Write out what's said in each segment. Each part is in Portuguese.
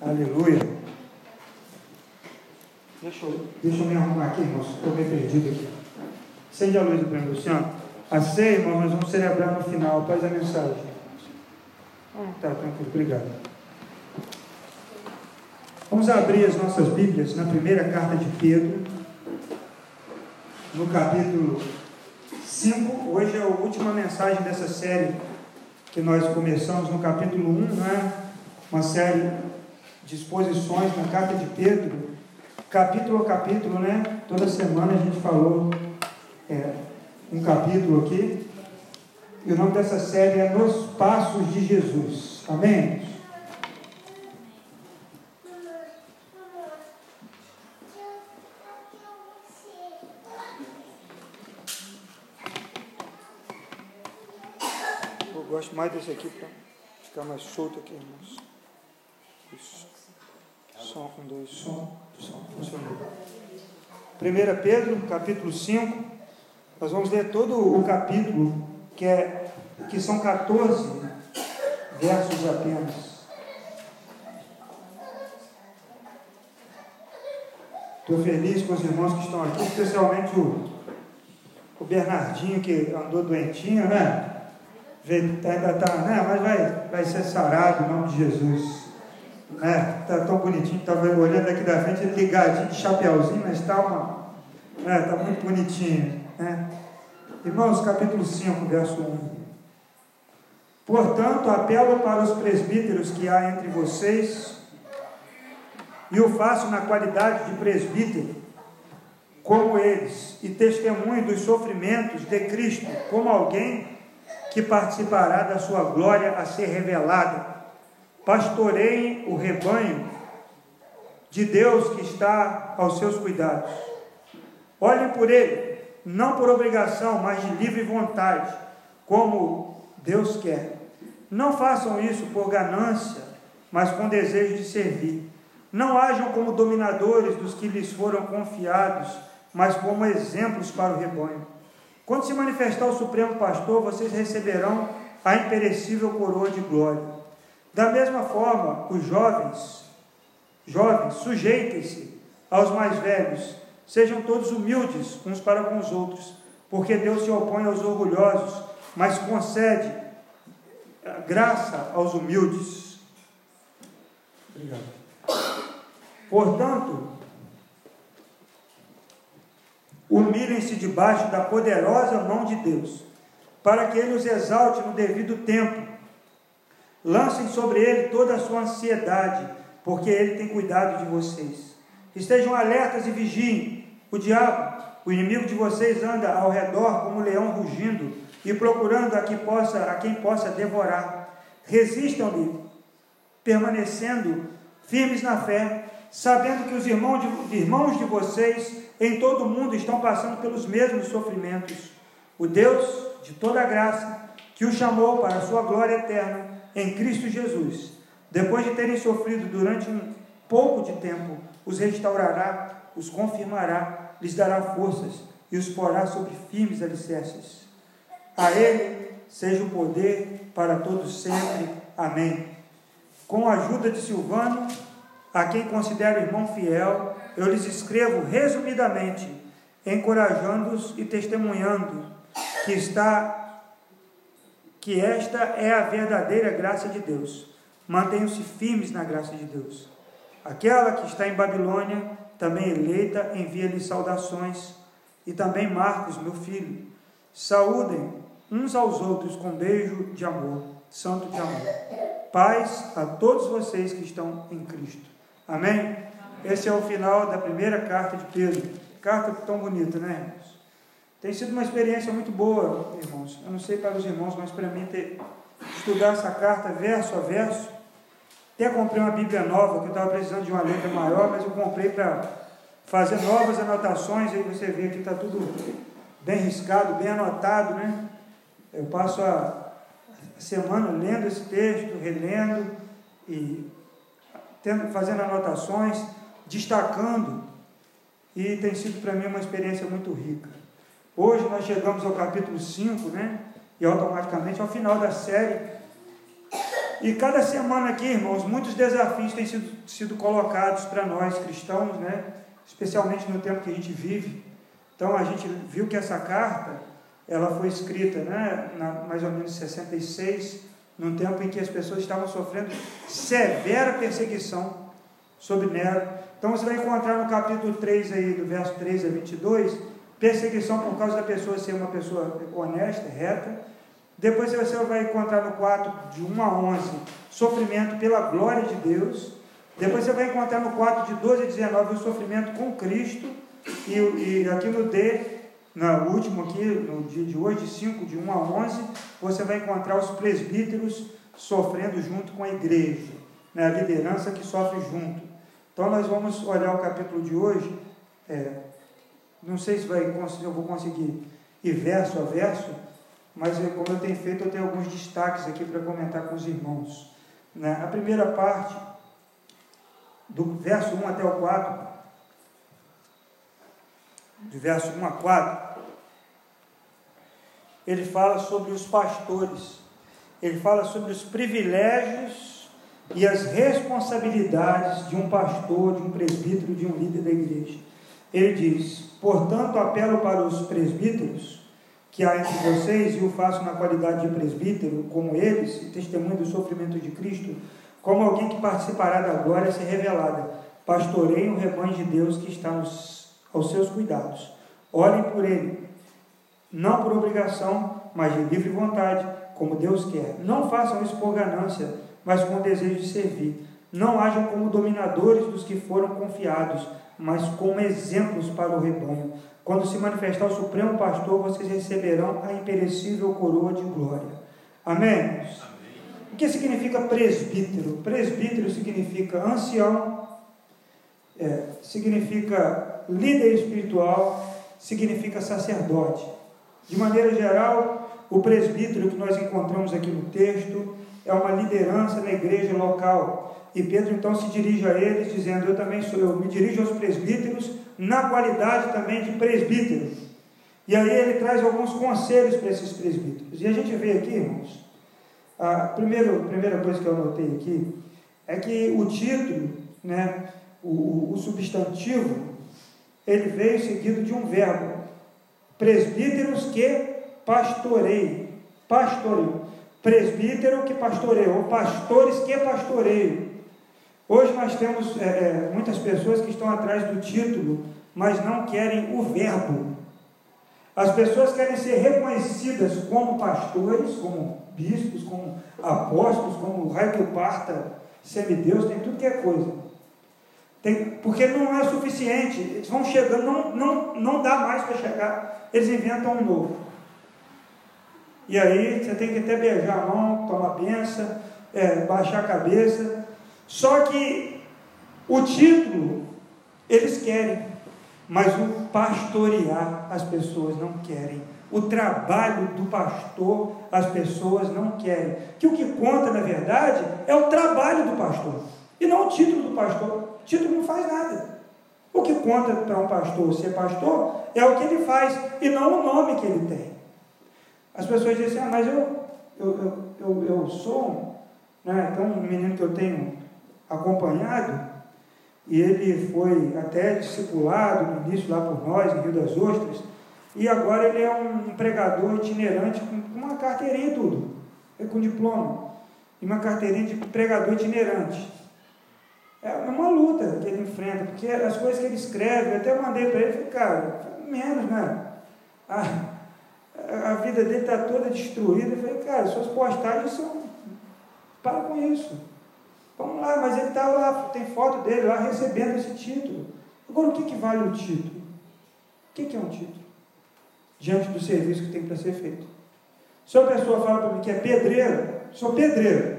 Aleluia. Deixa eu, deixa eu me arrumar aqui, irmãos. Estou meio perdido aqui. Acende a luz do prêmio, Luciano. A ceia, irmão, nós vamos celebrar no final, após a mensagem. Ah, tá, tranquilo, obrigado. Vamos abrir as nossas Bíblias na primeira carta de Pedro, no capítulo 5. Hoje é a última mensagem dessa série que nós começamos no capítulo 1, né? uma série de exposições na carta de Pedro, capítulo a capítulo, né? Toda semana a gente falou é, um capítulo aqui. E o nome dessa série é Nos Passos de Jesus. Amém? Eu gosto mais desse aqui para ficar mais solto aqui, irmãos. Isso. Som, um, dois, som, som, funcionou. 1 Pedro, capítulo 5. Nós vamos ler todo o capítulo, que, é, que são 14 versos apenas. Estou feliz com os irmãos que estão aqui, especialmente o, o Bernardinho, que andou doentinho, né? Ainda está, né? Mas vai, vai ser sarado em nome de Jesus. Né? Tá tão bonitinho, estava olhando aqui da frente, ligadinho de chapéuzinho, mas está uma. Né? Tá muito bonitinho. Né? Irmãos, capítulo 5, verso 1. Portanto, apelo para os presbíteros que há entre vocês, e o faço na qualidade de presbítero, como eles, e testemunho dos sofrimentos de Cristo, como alguém que participará da sua glória a ser revelada. Pastoreiem o rebanho de Deus que está aos seus cuidados. Olhem por ele, não por obrigação, mas de livre vontade, como Deus quer. Não façam isso por ganância, mas com desejo de servir. Não hajam como dominadores dos que lhes foram confiados, mas como exemplos para o rebanho. Quando se manifestar o Supremo Pastor, vocês receberão a imperecível coroa de glória. Da mesma forma, os jovens, jovens, sujeitem-se aos mais velhos, sejam todos humildes uns para com os outros, porque Deus se opõe aos orgulhosos, mas concede graça aos humildes. Obrigado. Portanto, humilhem-se debaixo da poderosa mão de Deus, para que Ele os exalte no devido tempo. Lancem sobre Ele toda a sua ansiedade, porque Ele tem cuidado de vocês. Estejam alertas e vigiem. O diabo, o inimigo de vocês, anda ao redor como um leão rugindo e procurando a, que possa, a quem possa devorar. Resistam-lhe, permanecendo firmes na fé, sabendo que os irmãos de, irmãos de vocês em todo o mundo estão passando pelos mesmos sofrimentos. O Deus de toda graça, que os chamou para a sua glória eterna em Cristo Jesus, depois de terem sofrido durante um pouco de tempo, os restaurará, os confirmará, lhes dará forças e os porá sobre firmes alicerces. A Ele seja o poder para todos sempre. Amém. Com a ajuda de Silvano, a quem considero irmão fiel, eu lhes escrevo resumidamente, encorajando-os e testemunhando que está que esta é a verdadeira graça de Deus. Mantenham-se firmes na graça de Deus. Aquela que está em Babilônia, também eleita, envia-lhe saudações, e também Marcos, meu filho. Saúdem uns aos outros com beijo de amor, santo de amor. Paz a todos vocês que estão em Cristo. Amém? Esse é o final da primeira carta de Pedro. Carta tão bonita, né, irmãos? Tem sido uma experiência muito boa, irmãos. Eu não sei para os irmãos, mas para mim ter, estudar essa carta verso a verso. Até comprei uma Bíblia nova, que eu estava precisando de uma letra maior, mas eu comprei para fazer novas anotações. Aí você vê que está tudo bem riscado, bem anotado, né? Eu passo a semana lendo esse texto, relendo e tendo, fazendo anotações, destacando, e tem sido para mim uma experiência muito rica. Hoje nós chegamos ao capítulo 5, né? E automaticamente ao final da série. E cada semana aqui, irmãos, muitos desafios têm sido, sido colocados para nós cristãos, né? especialmente no tempo que a gente vive. Então a gente viu que essa carta, ela foi escrita né, na, mais ou menos 66, num tempo em que as pessoas estavam sofrendo severa perseguição sobre Nero. Então você vai encontrar no capítulo 3 aí, do verso 3 a 22, perseguição por causa da pessoa ser uma pessoa honesta, reta. Depois você vai encontrar no 4, de 1 a 11, sofrimento pela glória de Deus. Depois você vai encontrar no 4, de 12 a 19, o sofrimento com Cristo. E, e aqui no D, no último aqui, no dia de hoje, 5, de 1 a 11, você vai encontrar os presbíteros sofrendo junto com a igreja, né? a liderança que sofre junto. Então nós vamos olhar o capítulo de hoje, é, não sei se vai, eu vou conseguir ir verso a verso, mas como eu tenho feito, eu tenho alguns destaques aqui para comentar com os irmãos. Né? A primeira parte, do verso 1 até o 4, de verso 1 a 4, ele fala sobre os pastores, ele fala sobre os privilégios e as responsabilidades de um pastor, de um presbítero, de um líder da igreja. Ele diz: Portanto, apelo para os presbíteros que há entre vocês, e o faço na qualidade de presbítero, como eles, e testemunho do sofrimento de Cristo, como alguém que participará da glória ser revelada. Pastorei o rebanho de Deus que está nos, aos seus cuidados. Olhem por ele, não por obrigação, mas de livre vontade, como Deus quer. Não façam isso por ganância, mas com desejo de servir. Não hajam como dominadores dos que foram confiados, mas como exemplos para o rebanho. Quando se manifestar o Supremo Pastor, vocês receberão a imperecível coroa de glória. Amém? Amém. O que significa presbítero? Presbítero significa ancião, é, significa líder espiritual, significa sacerdote. De maneira geral, o presbítero que nós encontramos aqui no texto é uma liderança na igreja local. E Pedro então se dirige a eles, dizendo: Eu também sou, eu me dirijo aos presbíteros na qualidade também de presbítero. E aí ele traz alguns conselhos para esses presbíteros. E a gente vê aqui, irmãos, a primeira, primeira coisa que eu anotei aqui é que o título, né, o, o substantivo, ele veio seguido de um verbo. Presbíteros que pastoreiem. Pastoreio. Presbítero que pastoreia, ou pastores que pastoreiam. Hoje nós temos é, é, muitas pessoas que estão atrás do título, mas não querem o verbo. As pessoas querem ser reconhecidas como pastores, como bispos, como apóstolos, como raio que parta, semideus, tem tudo que é coisa. Tem, porque não é suficiente. Eles vão chegando, não, não, não dá mais para chegar. Eles inventam um novo. E aí você tem que até beijar a mão, tomar benção, é, baixar a cabeça. Só que o título eles querem, mas o pastorear as pessoas não querem. O trabalho do pastor as pessoas não querem. Que o que conta, na verdade, é o trabalho do pastor e não o título do pastor. O título não faz nada. O que conta para um pastor ser pastor é o que ele faz e não o nome que ele tem. As pessoas dizem assim, ah, mas eu, eu, eu, eu, eu sou, né, então um menino que eu tenho acompanhado, e ele foi até discipulado no início lá por nós, em Rio das Ostras, e agora ele é um pregador itinerante com uma carteirinha e tudo, é com diploma, e uma carteirinha de pregador itinerante. É uma luta que ele enfrenta, porque as coisas que ele escreve, eu até mandei para ele, falei, cara, menos, né? A, a vida dele está toda destruída. Eu falei, cara, suas postagens são. Para com isso. Vamos lá, mas ele está lá, tem foto dele lá recebendo esse título. Agora, o que, que vale o título? O que, que é um título? Diante do serviço que tem para ser feito. Se uma pessoa fala para mim que é pedreiro, sou pedreiro.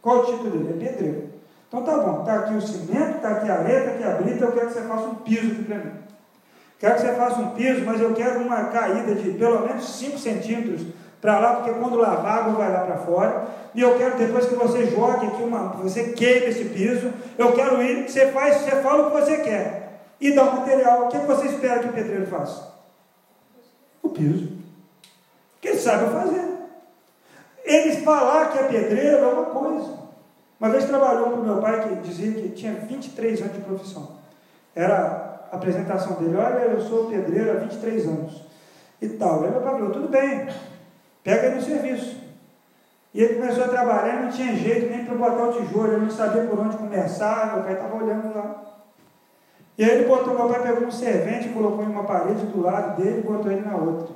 Qual o título dele? É pedreiro. Então tá bom, está aqui o cimento, está aqui a está aqui a brita, eu quero que você faça um piso aqui para mim. Quero que você faça um piso, mas eu quero uma caída de pelo menos 5 centímetros para lá, porque quando lavar, a água vai lá para fora. E eu quero depois que você jogue aqui uma, você queime esse piso. Eu quero ir, você faz, você fala o que você quer. E dá o material. O que você espera que o pedreiro faça? O piso. Que ele saiba fazer. Ele falar que é pedreiro é uma coisa. Uma vez trabalhou com meu pai que dizia que tinha 23 anos de profissão. Era a apresentação dele, olha, eu sou pedreiro há 23 anos. E tal. Aí meu pai falou, tudo bem, pega no serviço. E ele começou a trabalhar, não tinha jeito nem para botar o tijolo, ele não sabia por onde começar, meu pai estava olhando lá. E aí ele botou, meu pai pegou um servente, colocou em uma parede do lado dele e botou ele na outra.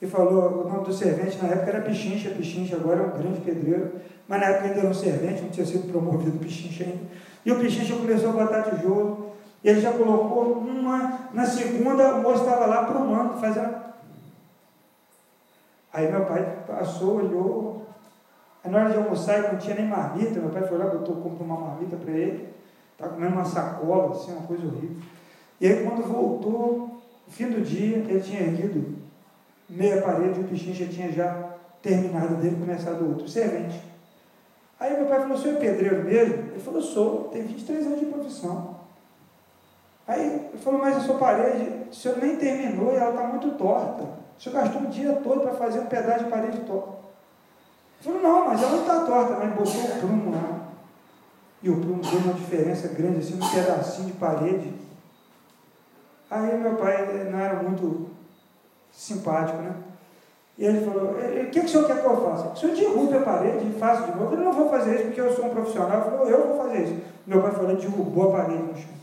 E falou, o nome do servente na época era Pichincha, Pichincha agora é um grande pedreiro, mas na época ainda era um servente, não tinha sido promovido Pichincha ainda. E o Pichincha começou a botar tijolo, e ele já colocou uma, na segunda o moço estava lá prumando, fazendo. Aí meu pai passou, olhou, aí na hora de almoçar ele não tinha nem marmita, meu pai foi lá, botou, comprou uma marmita para ele, estava comendo uma sacola, assim, uma coisa horrível. E aí quando voltou, no fim do dia, ele tinha erguido meia parede, o Pichincha tinha já terminado dele, começado outro, servente. Aí meu pai falou, o senhor é pedreiro mesmo? Ele falou, sou, tem 23 anos de profissão. Aí ele falou, mas a sua parede, o senhor nem terminou e ela está muito torta. O senhor gastou o dia todo para fazer um pedaço de parede torta. Ele falou, não, mas ela não está torta, mas botou o prumo lá. E o prumo deu uma diferença grande, assim, um pedacinho de parede. Aí meu pai não era muito simpático, né? E ele falou, o que, que o senhor quer que eu faça? O senhor derrube a parede e faça de novo. Eu falei, não vou fazer isso porque eu sou um profissional. Ele falou, eu vou fazer isso. Meu pai falou, derrubou a parede no chão.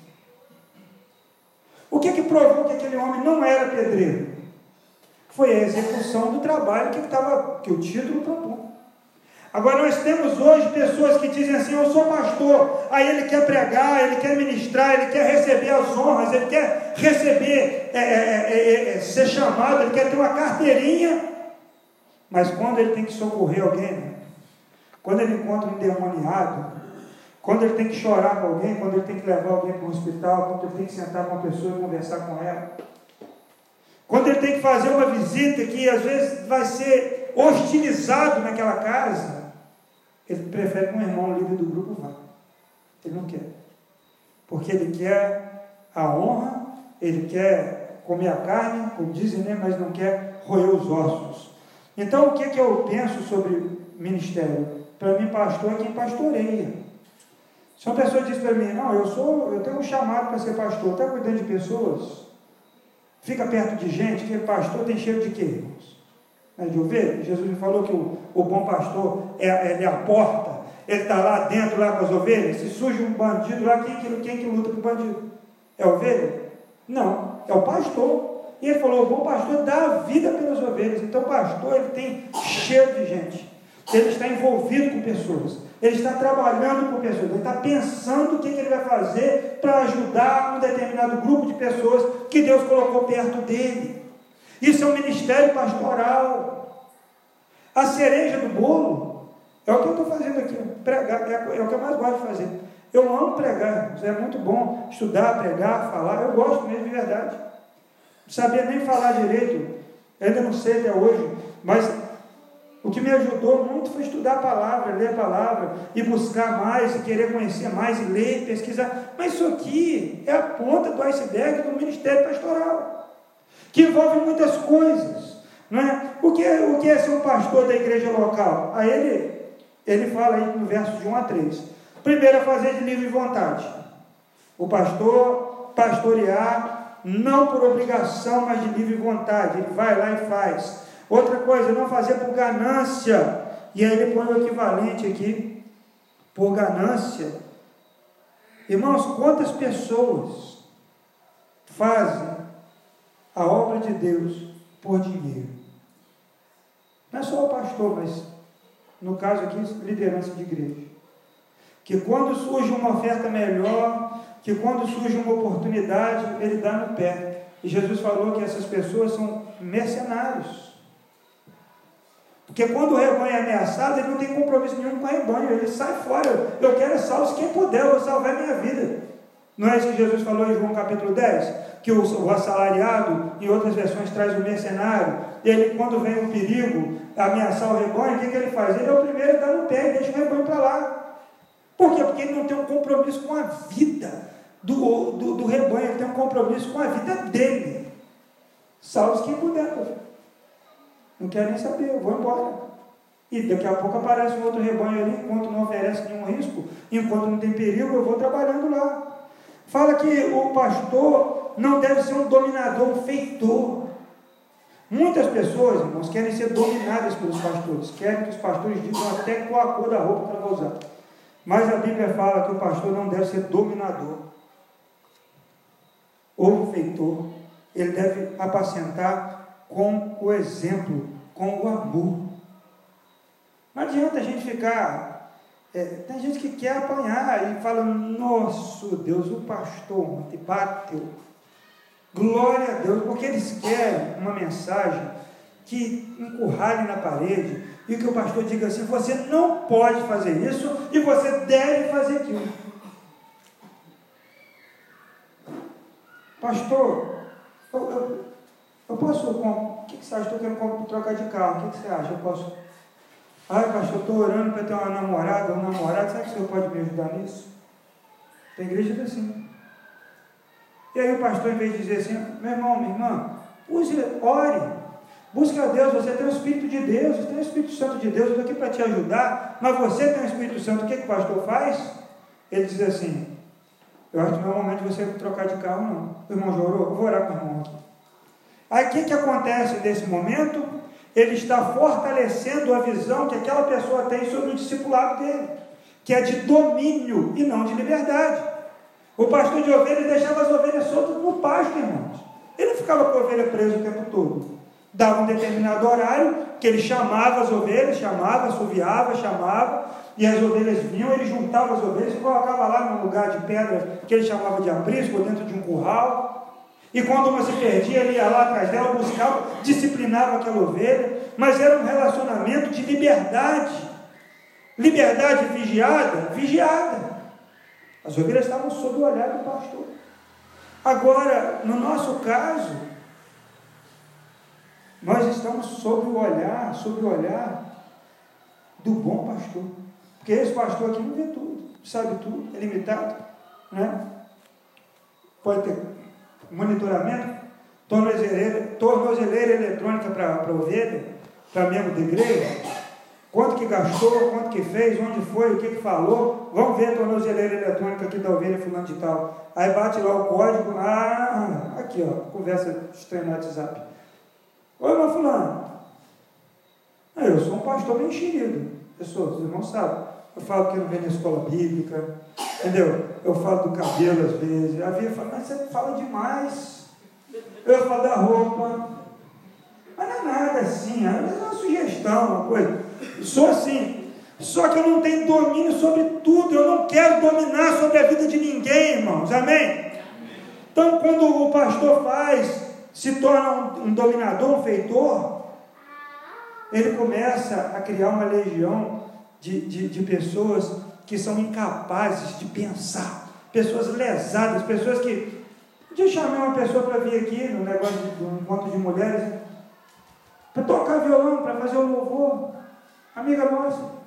O que que provou que aquele homem não era pedreiro? Foi a execução do trabalho que, estava, que o título propõe. Agora nós temos hoje pessoas que dizem assim, eu sou pastor, aí ele quer pregar, ele quer ministrar, ele quer receber as honras, ele quer receber, é, é, é, ser chamado, ele quer ter uma carteirinha, mas quando ele tem que socorrer alguém, quando ele encontra um endemoniado, quando ele tem que chorar com alguém, quando ele tem que levar alguém para o hospital, quando ele tem que sentar com uma pessoa e conversar com ela, quando ele tem que fazer uma visita que às vezes vai ser hostilizado naquela casa, ele prefere que um irmão líder do grupo vá. Ele não quer. Porque ele quer a honra, ele quer comer a carne, como dizem, né? mas não quer roer os ossos. Então, o que, é que eu penso sobre ministério? Para mim, pastor é quem pastoreia. Se uma pessoa diz para mim, não, eu sou, eu tenho um chamado para ser pastor, está cuidando de pessoas, fica perto de gente, que pastor tem cheiro de quê, irmãos? É de ovelha? Jesus me falou que o, o bom pastor é, é, é a porta, ele está lá dentro, lá com as ovelhas. Se surge um bandido lá, quem que, quem que luta com o bandido? É ovelha? Não, é o pastor. E ele falou: o bom pastor dá a vida pelas ovelhas. Então, o pastor ele tem cheiro de gente. Ele está envolvido com pessoas. Ele está trabalhando com pessoas. Ele está pensando o que, que ele vai fazer para ajudar um determinado grupo de pessoas que Deus colocou perto dele. Isso é um ministério pastoral. A cereja do bolo é o que eu estou fazendo aqui. Pregar é, é o que eu mais gosto de fazer. Eu amo pregar. É muito bom estudar, pregar, falar. Eu gosto mesmo de verdade. Não sabia nem falar direito. Ainda não sei até hoje. Mas o que me ajudou muito foi estudar a palavra, ler a palavra e buscar mais, e querer conhecer mais, e ler, pesquisar. Mas isso aqui é a ponta do iceberg do ministério pastoral que envolve muitas coisas. Não é? o, que é, o que é ser um pastor da igreja local? Aí ele, ele fala aí no verso de 1 a 3. Primeiro é fazer de livre vontade. O pastor pastorear não por obrigação, mas de livre vontade. Ele vai lá e faz. Outra coisa, não fazer por ganância. E aí ele põe o equivalente aqui, por ganância. Irmãos, quantas pessoas fazem a obra de Deus por dinheiro. Não é só o pastor, mas no caso aqui, liderança de igreja. Que quando surge uma oferta melhor, que quando surge uma oportunidade, ele dá no pé. E Jesus falou que essas pessoas são mercenários. Porque quando o rebanho é ameaçado, ele não tem compromisso nenhum com o rebanho, ele sai fora. Eu quero salvar quem puder, eu vou salvar minha vida. Não é isso que Jesus falou em João capítulo 10? que o, assalariado, em outras versões, traz o mercenário. Ele, quando vem um perigo, ameaçar o rebanho, o que, que ele faz? Ele é o primeiro a dar no pé e deixa o rebanho para lá. Por quê? Porque ele não tem um compromisso com a vida do, do, do rebanho, ele tem um compromisso com a vida dele. Salve quem puder. Não quer nem saber, vou embora. E daqui a pouco aparece um outro rebanho ali, enquanto não oferece nenhum risco, enquanto não tem perigo, eu vou trabalhando lá. Fala que o pastor não deve ser um dominador, um feitor. Muitas pessoas, irmãos, querem ser dominadas pelos pastores, querem que os pastores digam até qual a cor da roupa que ela vai usar. Mas a Bíblia fala que o pastor não deve ser dominador ou feitor, ele deve apacentar com o exemplo, com o amor. Não adianta a gente ficar. É, tem gente que quer apanhar e fala: Nosso Deus, o pastor ontem bateu. Glória a Deus, porque eles querem uma mensagem que encurrale na parede e que o pastor diga assim: Você não pode fazer isso e você deve fazer aquilo. Pastor, eu, eu, eu posso. O que, que você acha? Estou querendo trocar de carro. O que, que você acha? Eu posso. Ai, pastor, estou orando para ter uma namorada um namorado. Será que o senhor pode me ajudar nisso? Tem igreja que é assim. E aí o pastor, em vez de dizer assim, meu irmão, minha irmã, use, ore, busque a Deus, você tem o Espírito de Deus, você tem o Espírito Santo de Deus, eu estou aqui para te ajudar, mas você tem o Espírito Santo, o que, que o pastor faz? Ele diz assim, eu acho que não é o momento de você trocar de carro, não. O irmão já orou? Eu vou orar com o irmão aqui. Aí o que, que acontece nesse momento? Ele está fortalecendo a visão que aquela pessoa tem sobre o discipulado dele, que é de domínio e não de liberdade. O pastor de ovelhas deixava as ovelhas soltas no pasto, irmãos. Ele ficava com a ovelha presa o tempo todo. Dava um determinado horário que ele chamava as ovelhas, chamava, assoviava, chamava, e as ovelhas vinham, ele juntava as ovelhas e colocava lá num lugar de pedra que ele chamava de aprisco, dentro de um curral. E quando uma se perdia, ele ia lá atrás dela, buscava, disciplinava aquela ovelha, mas era um relacionamento de liberdade. Liberdade vigiada, vigiada. As ovelhas estavam sob o olhar do pastor. Agora, no nosso caso, nós estamos sob o olhar, sob o olhar do bom pastor. Porque esse pastor aqui não vê tudo, sabe tudo, é limitado. Né? Pode ter monitoramento, tornozeleira, tornozeleira eletrônica para ovelha, para membro da igreja. Quanto que gastou, quanto que fez, onde foi, o que, que falou. Vamos ver a tornozeleira eletrônica aqui da ovelha fulano de tal. Aí bate lá o código, ah, aqui ó, conversa estranha no WhatsApp. Oi, meu fulano. Ah, eu sou um pastor bem enxerido. Pessoas, os irmãos sabem. Eu falo que não venho na escola bíblica, entendeu? Eu falo do cabelo às vezes. A Via fala, mas você fala demais. Eu falo da roupa. Mas não é nada assim, é uma sugestão, uma coisa. Sou assim. Só que eu não tenho domínio sobre tudo. Eu não quero dominar sobre a vida de ninguém, irmãos. Amém? Então, quando o pastor faz, se torna um, um dominador, um feitor, ele começa a criar uma legião de, de, de pessoas que são incapazes de pensar, pessoas lesadas, pessoas que. Um eu chamei uma pessoa para vir aqui no negócio de, um encontro de mulheres, para tocar violão, para fazer o louvor. Amiga nossa.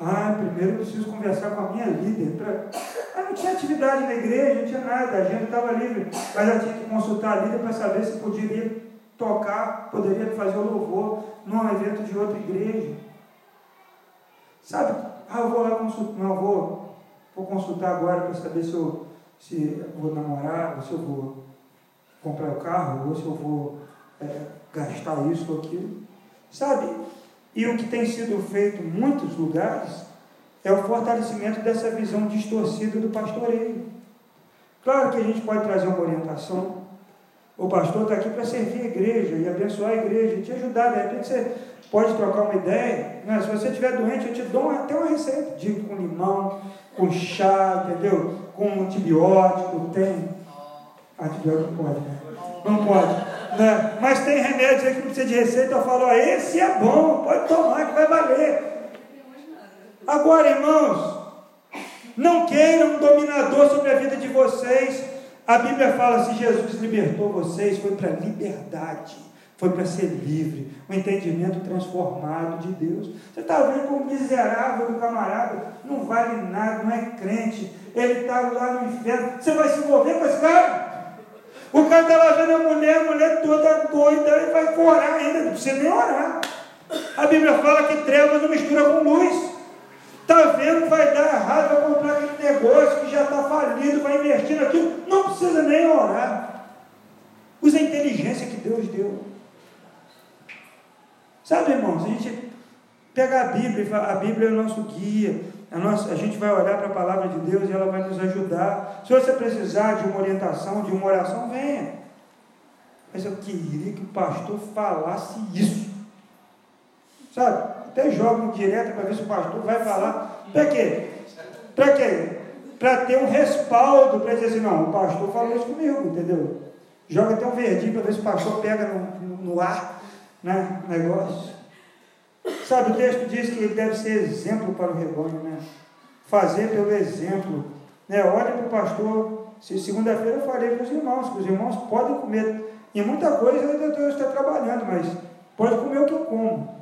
Ah, primeiro eu preciso conversar com a minha líder. Pra... Ah, não tinha atividade na igreja, não tinha nada, a gente estava livre. Mas ela tinha que consultar a líder para saber se poderia tocar, poderia fazer o louvor num evento de outra igreja. Sabe? Ah, eu vou lá consultar, não, vou, vou consultar agora para saber se eu, se vou namorar, ou se eu vou comprar o carro, ou se eu vou é, gastar isso ou aquilo. Sabe? E o que tem sido feito em muitos lugares é o fortalecimento dessa visão distorcida do pastoreio. Claro que a gente pode trazer uma orientação. O pastor está aqui para servir a igreja e abençoar a igreja, e te ajudar. De repente você pode trocar uma ideia. Né? Se você estiver doente, eu te dou até uma receita. Digo com limão, com chá, entendeu? Com antibiótico, tem. Antibiótico não pode, né? Não pode. Né? Mas tem remédios aí que não precisa de receita. Eu falo, ó, esse é bom, pode tomar que vai valer. Agora, irmãos, não queiram um dominador sobre a vida de vocês. A Bíblia fala: se Jesus libertou vocês, foi para liberdade foi para ser livre, o um entendimento transformado de Deus. Você está vendo como miserável do camarada, não vale nada, não é crente, ele está lá no inferno. Você vai se envolver com esse cara? O cara está lá vendo a mulher, a mulher toda doida, ele vai orar ainda, não precisa nem orar. A Bíblia fala que trevas não mistura com luz. Está vendo que vai dar errado, vai comprar aquele negócio que já está falido, vai investir naquilo, não precisa nem orar. Usa a inteligência que Deus deu. Sabe, irmãos, a gente pega a Bíblia e fala, a Bíblia é o nosso guia, a, nossa, a gente vai olhar para a palavra de Deus e ela vai nos ajudar. Se você precisar de uma orientação, de uma oração, venha. Mas eu queria que o pastor falasse isso. Sabe? Até jogo direto para ver se o pastor vai falar. Para quê? Para quê? Para ter um respaldo, para dizer assim, não, o pastor falou isso comigo, entendeu? Joga até um verdinho para ver se o pastor pega no, no ar, né? Negócio. Sabe, o texto diz que ele deve ser exemplo para o rebanho, né? Fazer pelo exemplo. Né? Olha para o pastor. Se segunda-feira eu falei para os irmãos, que os irmãos podem comer. E muita coisa Deus está trabalhando, mas pode comer o que eu como.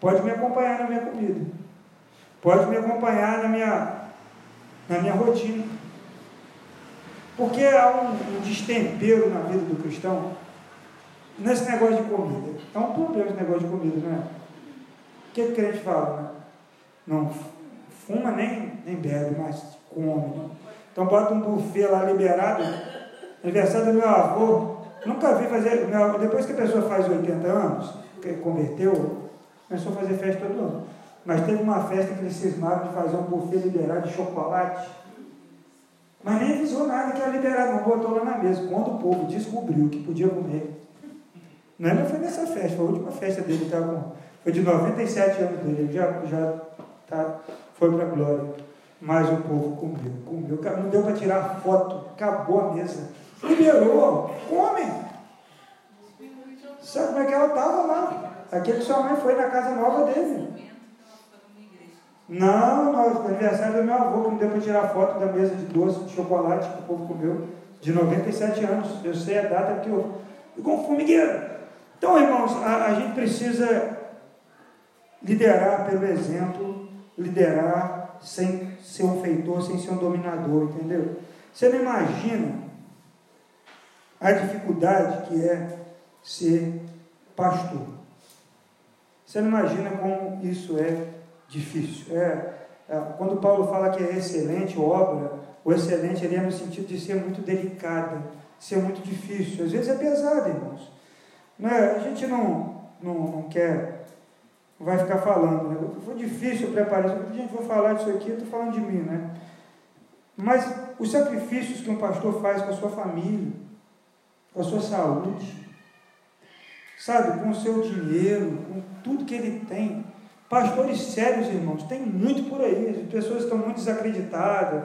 Pode me acompanhar na minha comida. Pode me acompanhar na minha, na minha rotina. Porque há um, um destempero na vida do cristão nesse negócio de comida. É um problema esse negócio de comida, não é? O que o crente fala, né? Não fuma nem, nem bebe, mas come. Né? Então bota um buffet lá liberado. Aniversário do meu avô. Nunca vi fazer. Meu, depois que a pessoa faz 80 anos, que converteu, começou a fazer festa todo ano. Mas teve uma festa que eles cismaram de fazer um buffet liberado de chocolate. Mas nem avisou nada que era liberado, não botou lá na mesa. Quando o povo descobriu que podia comer, não, é, foi nessa festa, foi a última festa dele, tá com, foi de 97 anos dele, ele já, já tá, foi para a glória. Mas o povo comeu, comeu, não deu para tirar foto, acabou a mesa. Liberou, come. Sabe como é que ela estava lá? Aquele que sua mãe foi na casa nova dele. Não, no aniversário do meu avô, que não deu para tirar foto da mesa de doce, de chocolate que o povo comeu, de 97 anos. Eu sei a data que eu. Igual um formigueiro. Então, irmãos, a, a gente precisa liderar pelo exemplo, liderar sem ser um feitor, sem ser um dominador, entendeu? Você não imagina a dificuldade que é ser pastor. Você não imagina como isso é difícil. É, é, quando Paulo fala que é excelente obra, o excelente ele é no sentido de ser muito delicada, ser muito difícil. Às vezes é pesado, irmãos. Né? A gente não, não, não quer, vai ficar falando. Né? Foi difícil preparar isso. Gente, vou falar disso aqui, estou falando de mim. Né? Mas os sacrifícios que um pastor faz com a sua família, com a sua saúde, sabe, com o seu dinheiro, com tudo que ele tem. Pastores sérios, irmãos, tem muito por aí. As pessoas estão muito desacreditadas,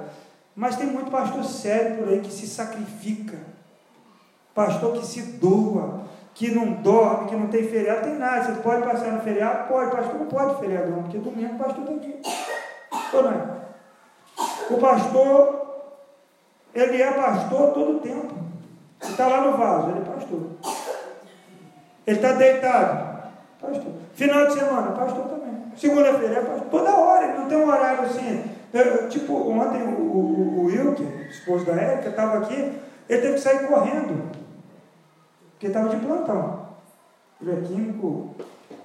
mas tem muito pastor sério por aí que se sacrifica, pastor que se doa, que não dorme, que não tem feriado, tem nada. Você pode passar no feriado? Pode, pastor não pode feriado, não, porque domingo o pastor está aqui. Ou não é? O pastor, ele é pastor todo o tempo. Ele está lá no vaso, ele é pastor. Ele está deitado, pastor. Final de semana, pastor também. Segunda-feira é pastor. Toda hora, ele não tem um horário assim. Eu, tipo, ontem o, o, o Wilker, esposo da Érica, estava aqui, ele teve que sair correndo porque estava de plantão. Ele é químico,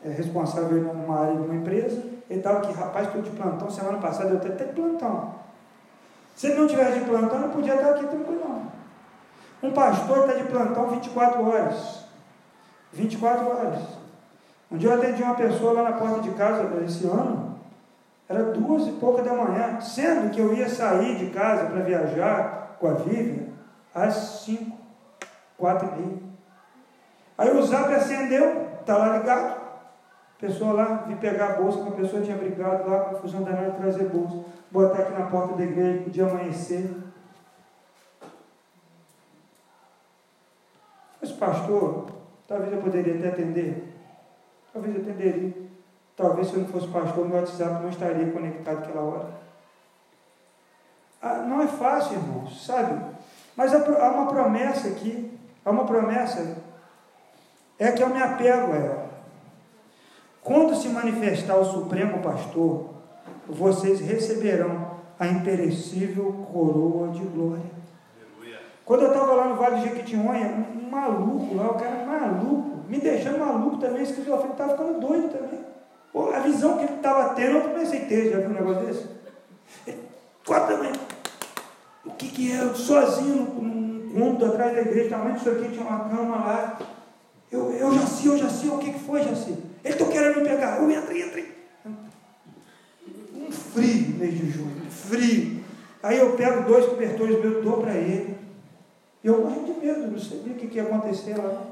é responsável numa área de uma empresa. Ele estava aqui, rapaz, estou de plantão. Semana passada eu até de plantão. Se ele não tivesse de plantão, não podia estar aqui tranquilo. Um pastor está de plantão 24 horas. 24 horas. Um dia eu atendi uma pessoa lá na porta de casa esse ano. Era duas e pouca da manhã, sendo que eu ia sair de casa para viajar com a Vivian às 5, 4 e meia. Aí o zap acendeu, está lá ligado. Pessoa lá, vi pegar a bolsa, uma pessoa tinha brigado lá, confusão danada, trazer bolsa. Botar aqui na porta da igreja, podia amanhecer. Mas pastor, talvez eu poderia até atender. Talvez eu atenderia. Talvez se eu não fosse pastor, meu WhatsApp não estaria conectado naquela hora. Ah, não é fácil, irmãos, sabe? Mas há uma promessa aqui. Há uma promessa é que eu me apego a ela. Quando se manifestar o Supremo Pastor, vocês receberão a imperecível coroa de glória. Quando eu estava lá no Vale de Jequitinhonha, um, maluco lá, o cara maluco, me deixando maluco também, esquizofrênico, estava ficando doido também. A visão que ele estava tendo, eu pensei ter, já viu um negócio desse? quatro da manhã. O que, que é? Eu sozinho num cômodo atrás da igreja, tamanho disso aqui, tinha uma cama lá. Eu, eu já sei, eu já sei, o que, que foi, já sei. Ele está querendo me pegar. Eu entrei, entrei. Um frio mês de junho, frio. Aí eu pego dois cobertores meus, dou para ele. Eu morri de medo, não sabia o que, que ia acontecer lá.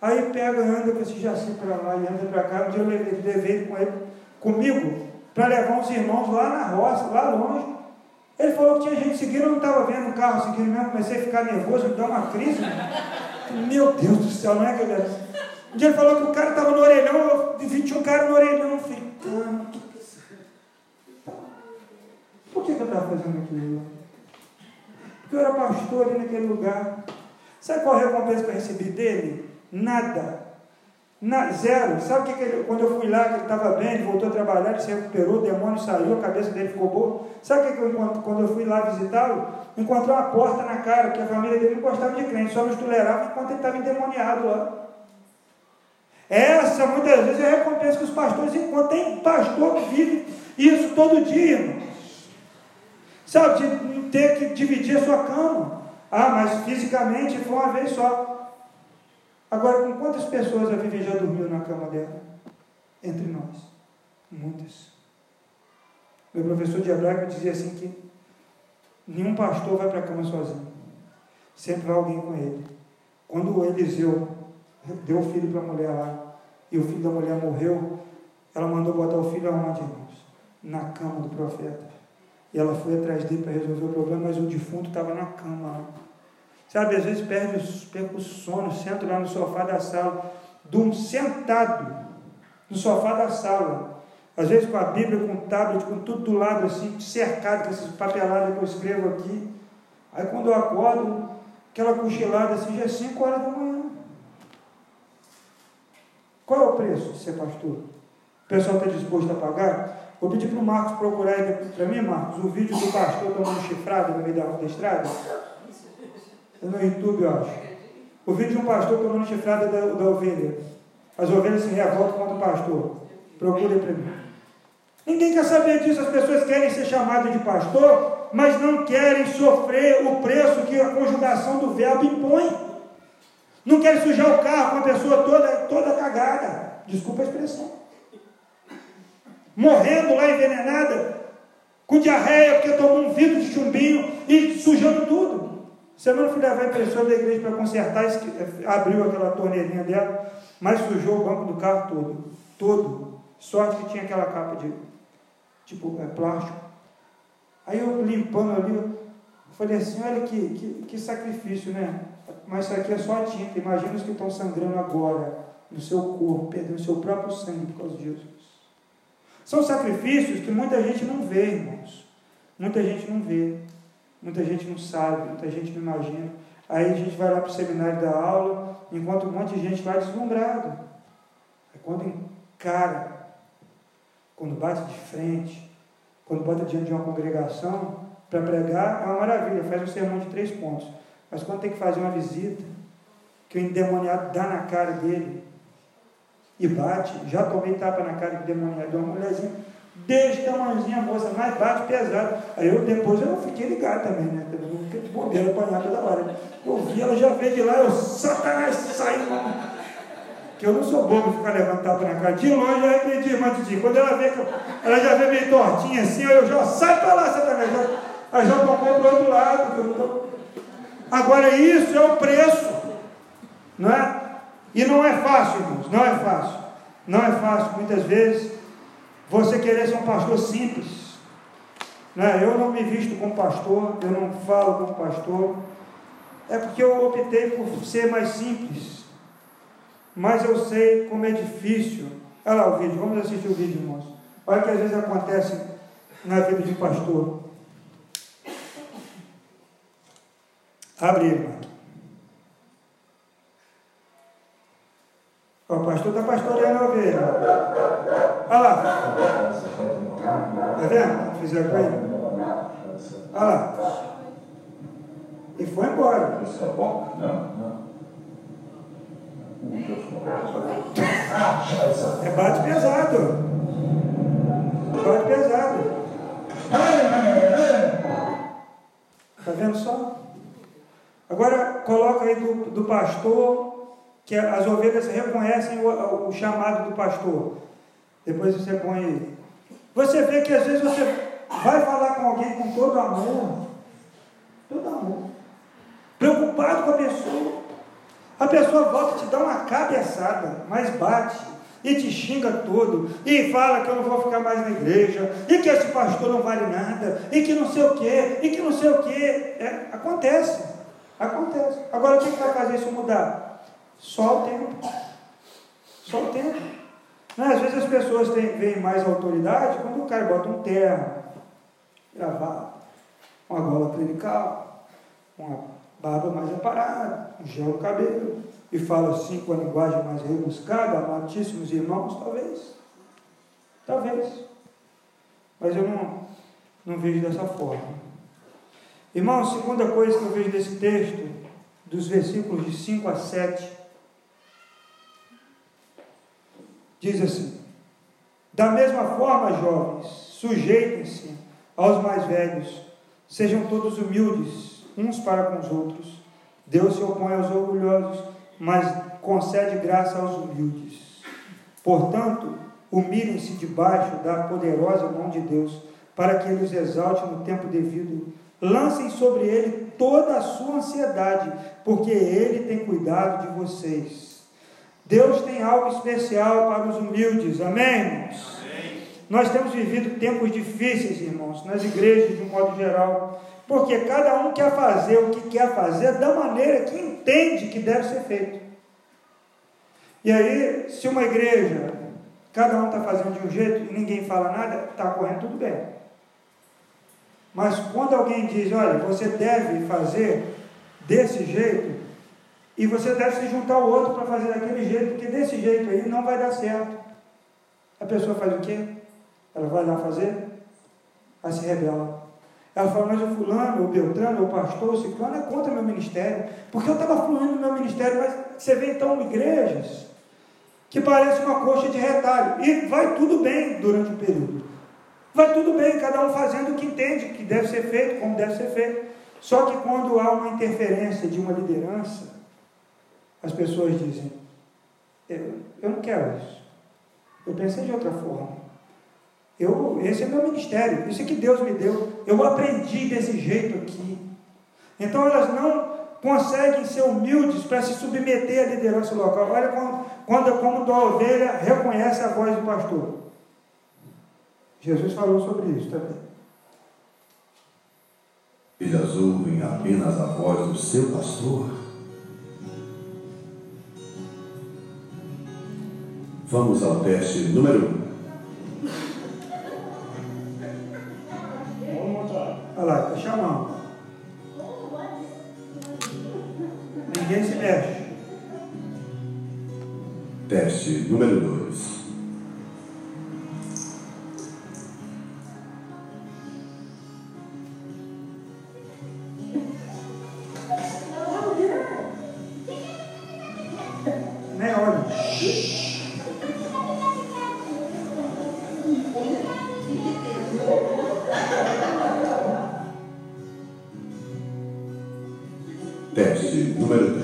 Aí pega, anda com esse Jaci para lá e anda para cá. Um dia eu levei, levei com ele, comigo para levar uns irmãos lá na roça, lá longe. Ele falou que tinha gente seguindo, eu não estava vendo o carro seguindo mesmo, comecei a ficar nervoso, me deu uma crise. Meu Deus do céu, não é eu Um dia ele falou que o cara estava no orelhão, eu vi tinha um cara no orelhão, eu falei, por que, que eu estava fazendo aquilo? Porque eu era pastor ali naquele lugar. Sabe qual a recompensa que eu recebi dele? Nada. Na, zero. Sabe o que, que ele, quando eu fui lá, que ele estava bem, ele voltou a trabalhar, ele se recuperou, o demônio saiu, a cabeça dele ficou boa. Sabe o que, que eu quando eu fui lá visitá-lo? Encontrei uma porta na cara, porque a família dele não gostava de crente, só nos tolerava enquanto ele estava endemoniado lá. Essa, muitas vezes, é a recompensa que os pastores encontram. Tem pastor que vive isso todo dia. Sabe, de ter que dividir a sua cama. Ah, mas fisicamente foi uma vez só. Agora, com quantas pessoas a Vivi já dormiu na cama dela? Entre nós. Muitas. Meu professor de hebraico dizia assim que nenhum pastor vai para a cama sozinho. Sempre vai alguém com ele. Quando o Eliseu deu o filho para a mulher lá, e o filho da mulher morreu, ela mandou botar o filho aonde, irmãos? Na cama do profeta. E ela foi atrás dele para resolver o problema, mas o defunto estava na cama lá. Sabe, às vezes perde, perde o sono, sento lá no sofá da sala, durmo sentado no sofá da sala. Às vezes com a Bíblia, com o tablet, com tudo do lado assim, cercado com essas papeladas que eu escrevo aqui. Aí quando eu acordo, aquela cochilada assim, já é 5 horas da manhã. Qual é o preço de ser pastor? O pessoal está disposto a pagar? Vou pedir para o Marcos procurar para mim, Marcos, o vídeo do pastor tomando chifrado no meio da estrada. No YouTube, eu acho. O vídeo de um pastor tomando chifrada da, da ovelha. As ovelhas se revoltam contra o pastor. Procure para mim. Ninguém quer saber disso. As pessoas querem ser chamadas de pastor, mas não querem sofrer o preço que a conjugação do verbo impõe. Não querem sujar o carro com a pessoa toda, toda cagada. Desculpa a expressão. Morrendo lá envenenada, com diarreia, porque tomou um vidro de chumbinho e sujando tudo. Semana eu fui levar a impressora da igreja para consertar, eh, abriu aquela torneirinha dela, mas sujou o banco do carro todo. Todo. Sorte que tinha aquela capa de tipo é, plástico. Aí eu limpando ali, eu falei assim, olha que, que, que sacrifício, né? Mas isso aqui é só a tinta. Imagina os que estão sangrando agora no seu corpo, perdendo o seu próprio sangue por causa de Jesus. São sacrifícios que muita gente não vê, irmãos. Muita gente não vê. Muita gente não sabe, muita gente não imagina. Aí a gente vai lá para o seminário da aula, enquanto um monte de gente vai deslumbrado. É quando encara, quando bate de frente, quando bota diante de uma congregação, para pregar é uma maravilha, faz um sermão de três pontos. Mas quando tem que fazer uma visita, que o endemoniado dá na cara dele e bate, já tomei tapa na cara do endemoniado de uma mulherzinha, Desde tamanhozinho a moça, mais bate pesado. Aí eu depois eu fiquei ligado também, né? Eu não fiquei de bobeira apanhar toda hora. Eu vi, ela já veio de lá, eu, Satanás, saiu. Que eu não sou bobo ficar levantando tapa na cara. De longe eu entendi, mas Didi, quando ela vê que eu, ela já vê meio tortinha assim, eu já sai para lá, Satanás. Ela já tomou para o outro lado. Tô... Agora isso é o preço. Não é? E não é fácil, irmãos, não é fácil. Não é fácil, muitas vezes você querer ser um pastor simples. Né? Eu não me visto como pastor, eu não falo como pastor. É porque eu optei por ser mais simples. Mas eu sei como é difícil. Olha lá o vídeo, vamos assistir o vídeo, irmãos. Olha o que às vezes acontece na vida de pastor. Abre ele, O pastor está pastoreando a ovelha. Olha lá. Está vendo? Fizeram com ele? Olha lá. E foi embora. Isso é bom? Não, não. É bate pesado. Bate pesado. Está vendo só? Agora coloca aí do, do pastor, que as ovelhas reconhecem o, o chamado do pastor. Depois você põe aí. Você vê que às vezes você vai falar com alguém com todo amor, todo amor, preocupado com a pessoa. A pessoa volta e te dá uma cabeçada, mas bate e te xinga todo, e fala que eu não vou ficar mais na igreja, e que esse pastor não vale nada, e que não sei o que, e que não sei o que. É, acontece, acontece. Agora o que vai fazer isso mudar? Só o tempo. Só o tempo. Né, às vezes as pessoas têm, veem mais autoridade quando o cara bota um terno, gravata, uma gola clinical, uma barba mais aparada, um gel cabelo, e fala assim com a linguagem mais rebuscada, amadíssimos irmãos, talvez. Talvez. Mas eu não, não vejo dessa forma. Irmão, segunda coisa que eu vejo desse texto, dos versículos de 5 a 7, diz assim: Da mesma forma, jovens, sujeitem-se aos mais velhos, sejam todos humildes uns para com os outros. Deus se opõe aos orgulhosos mas concede graça aos humildes. Portanto, humilhem-se debaixo da poderosa mão de Deus, para que ele os exalte no tempo devido. Lancem sobre ele toda a sua ansiedade, porque ele tem cuidado de vocês. Deus tem algo especial para os humildes, amém, irmãos? Amém. Nós temos vivido tempos difíceis, irmãos, nas igrejas de um modo geral. Porque cada um quer fazer o que quer fazer da maneira que entende que deve ser feito. E aí, se uma igreja, cada um está fazendo de um jeito e ninguém fala nada, está correndo tudo bem. Mas quando alguém diz, olha, você deve fazer desse jeito, e você deve se juntar ao outro para fazer daquele jeito, porque desse jeito aí não vai dar certo. A pessoa faz o quê? Ela vai lá fazer, ela se rebela. Ela fala, mas o fulano, o Beltrano, o pastor, o ciclano é contra meu ministério. Porque eu estava fluindo no meu ministério, mas você vê então igrejas que parecem uma coxa de retalho. E vai tudo bem durante o período. Vai tudo bem, cada um fazendo o que entende que deve ser feito, como deve ser feito. Só que quando há uma interferência de uma liderança, as pessoas dizem, eu, eu não quero isso. Eu pensei de outra forma. Eu, esse é meu ministério, isso é que Deus me deu. Eu aprendi desse jeito aqui. Então elas não conseguem ser humildes para se submeter à liderança local. Olha quando, quando como a ovelha reconhece a voz do pastor. Jesus falou sobre isso também. Eles ouvem apenas a voz do seu pastor. Vamos ao teste número 1. Um. Olha lá, está chamando. Ninguém se mexe. Teste número 2. número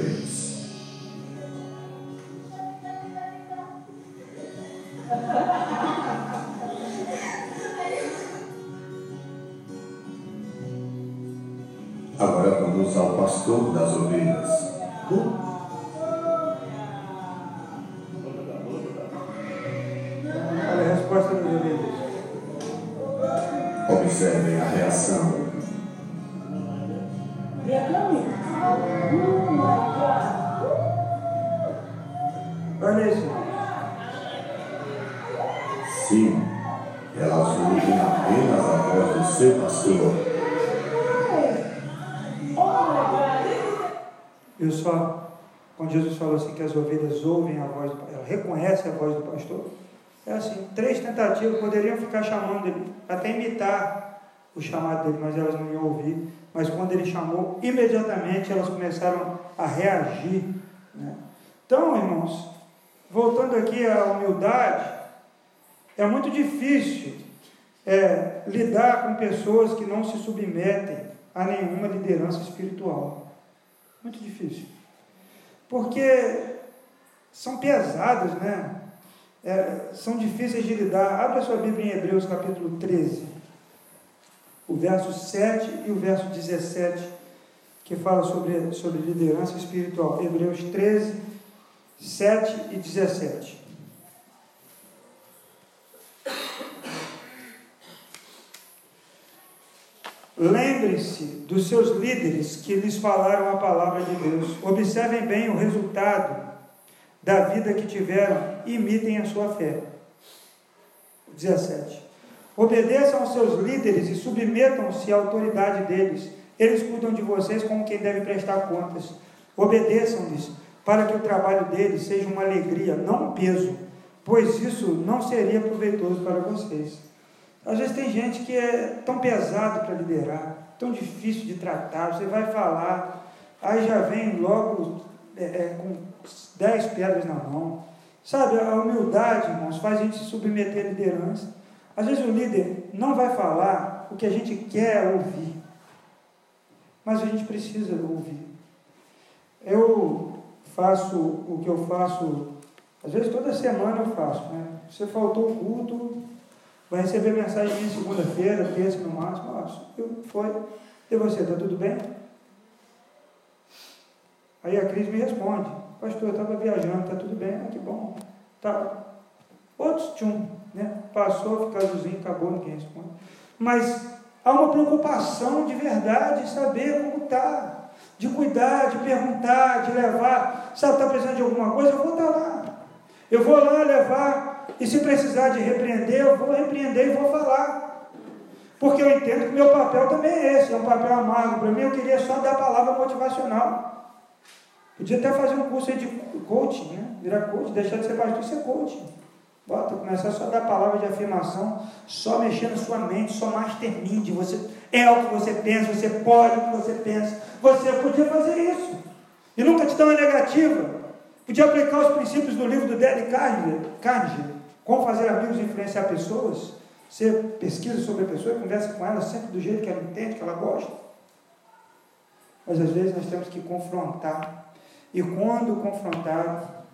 tentativas poderiam ficar chamando ele, até imitar o chamado dele, mas elas não iam ouvir. Mas quando ele chamou, imediatamente elas começaram a reagir. Né? Então, irmãos, voltando aqui à humildade, é muito difícil é, lidar com pessoas que não se submetem a nenhuma liderança espiritual. Muito difícil. Porque são pesadas, né? É, são difíceis de lidar. Abra sua Bíblia em Hebreus capítulo 13, o verso 7 e o verso 17, que fala sobre, sobre liderança espiritual. Hebreus 13, 7 e 17. Lembre-se dos seus líderes que lhes falaram a palavra de Deus. Observem bem o resultado da vida que tiveram imitem a sua fé. 17. Obedeçam aos seus líderes e submetam-se à autoridade deles. Eles cuidam de vocês como quem deve prestar contas. Obedeçam-lhes para que o trabalho deles seja uma alegria, não um peso, pois isso não seria proveitoso para vocês. Às vezes tem gente que é tão pesado para liderar, tão difícil de tratar, você vai falar, aí já vem logo é, é, com dez pedras na mão. Sabe, a humildade, irmãos, faz a gente se submeter à liderança. Às vezes o líder não vai falar o que a gente quer ouvir, mas a gente precisa ouvir. Eu faço o que eu faço, às vezes toda semana eu faço. Né? Você faltou o culto, Vai receber mensagem minha segunda-feira, terça no máximo. Eu, foi. E você, está tudo bem? Aí a Cris me responde, pastor, eu estava viajando, está tudo bem? Ah, que bom. Tá. Outros tchum, né? Passou, fica azulzinho, acabou, ninguém responde. Mas há uma preocupação de verdade, saber como está, de cuidar, de perguntar, de levar. Sabe, está precisando de alguma coisa? Eu vou estar tá lá. Eu vou lá levar e se precisar de repreender, eu vou repreender e vou falar. Porque eu entendo que meu papel também é esse, é um papel amargo. Para mim, eu queria só dar a palavra motivacional. Podia até fazer um curso de coaching, né? Virar coach, deixar de ser pastor e ser coach. Bota, começar só a dar palavra de afirmação, só mexer na sua mente, só mastermind. Você é o que você pensa, você pode o que você pensa. Você podia fazer isso. E nunca te dá uma negativa. Podia aplicar os princípios do livro do Dale Carnegie, como fazer amigos e influenciar pessoas. Você pesquisa sobre a pessoa e conversa com ela sempre do jeito que ela entende, que ela gosta. Mas às vezes nós temos que confrontar. E quando confrontar,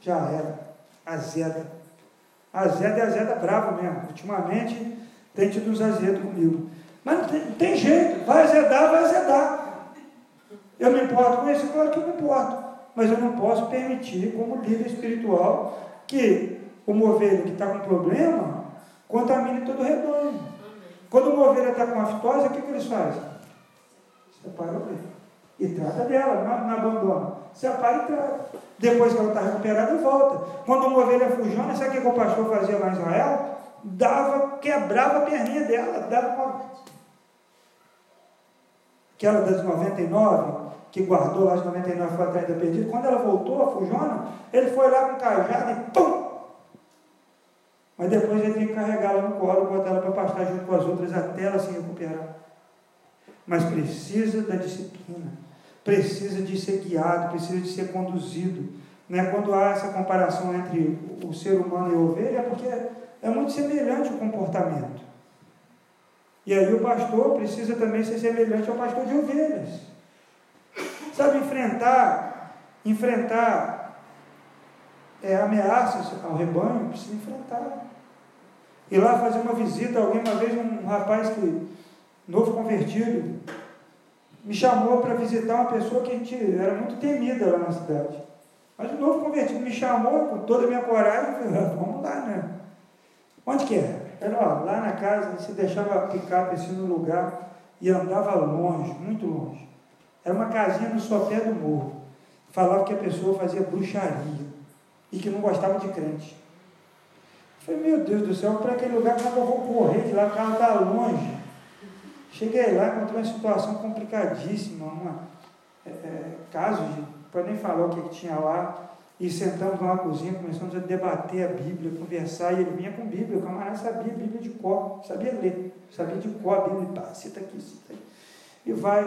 já era. Azeda. Azeda é azeda brava mesmo. Ultimamente tem tido uns azedos comigo. Mas não tem, não tem jeito. Vai azedar, vai azedar. Eu me importo com isso? Claro que eu me importo. Mas eu não posso permitir, como líder espiritual, que uma ovelha que está com problema contamine todo o rebanho. Quando uma ovelha está com aftose, o que, que eles fazem? Separa a ovelha. E trata dela, não, não abandona. Separa e trata. Depois que ela está recuperada, volta. Quando uma ovelha fujona, sabe o que o pastor fazia lá em Israel? Dava, quebrava a perninha dela, dava uma. Aquela das 99, que guardou lá as 99 foi atrás da perdida, quando ela voltou, a fujona, ele foi lá com o cajado e pum! Mas depois ele tem que carregá-la no colo, botar ela para pastar junto com as outras até ela se recuperar. Mas precisa da disciplina, precisa de ser guiado, precisa de ser conduzido. Né? Quando há essa comparação entre o ser humano e a ovelha, é porque é muito semelhante o comportamento. E aí o pastor precisa também ser semelhante ao pastor de ovelhas. Sabe, enfrentar, enfrentar é, ameaças ao rebanho, precisa enfrentar. Ir lá fazer uma visita alguém, uma vez um rapaz que, novo convertido, me chamou para visitar uma pessoa que a gente era muito temida lá na cidade. Mas o novo convertido me chamou com toda a minha coragem falei, ah, vamos lá, né? Onde que é? Era lá na casa, se deixava a picape assim no lugar e andava longe, muito longe. Era uma casinha no sopé do morro. Falava que a pessoa fazia bruxaria e que não gostava de crente. Falei, meu Deus do céu, para aquele lugar, como eu vou correr de lá, o carro está longe. Cheguei lá, encontrei uma situação complicadíssima, uma, é, é, casos de, para nem falar o que, que tinha lá, e sentamos na cozinha, começamos a debater a Bíblia, conversar, e ele vinha com Bíblia, o camarada sabia a Bíblia de cor, sabia ler, sabia de cor a Bíblia, cita aqui, cita aí. E vai,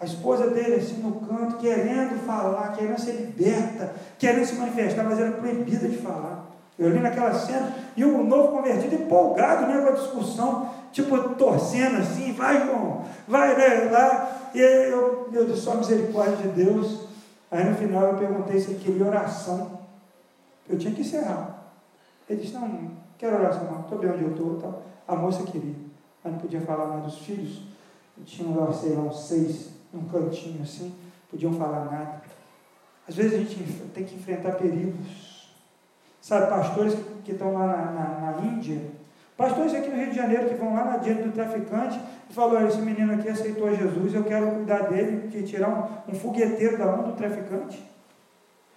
A esposa dele assim no canto, querendo falar, querendo ser liberta, querendo se manifestar, mas era proibida de falar. Eu li naquela cena, e o novo convertido empolgado né, com a discussão, tipo torcendo assim, vai João, vai né, lá, e eu, meu Deus, só misericórdia de Deus. Aí no final eu perguntei se ele queria oração. Eu tinha que encerrar. Ele disse, não, quero oração, não, estou bem onde eu estou. Tal. A moça queria, mas não podia falar mais dos filhos. Tinham lá, sei lá, uns seis, num cantinho assim, podiam falar nada. Às vezes a gente tem que enfrentar perigos Sabe, pastores que estão lá na, na, na, Índia, pastores aqui no Rio de Janeiro que vão lá na diante do traficante e falam, esse menino aqui aceitou Jesus, eu quero cuidar dele, que tirar um, um fogueteiro da mão do traficante.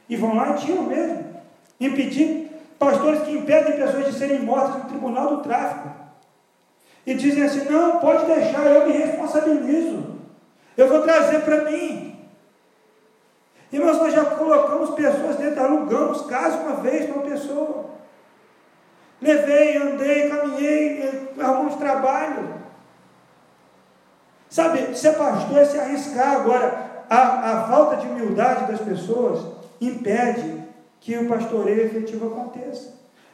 E vão lá e tiram mesmo. Impedir pastores que impedem pessoas de serem mortas no tribunal do tráfico. E dizem assim, não, pode deixar, eu me responsabilizo. Eu vou trazer para mim. Irmãos, nós já colocamos pessoas dentro, alugamos casa uma vez para uma pessoa. Levei, andei, caminhei, arrumamos trabalho. Sabe, ser pastor é se arriscar. Agora, a, a falta de humildade das pessoas impede que o pastoreio efetivo aconteça.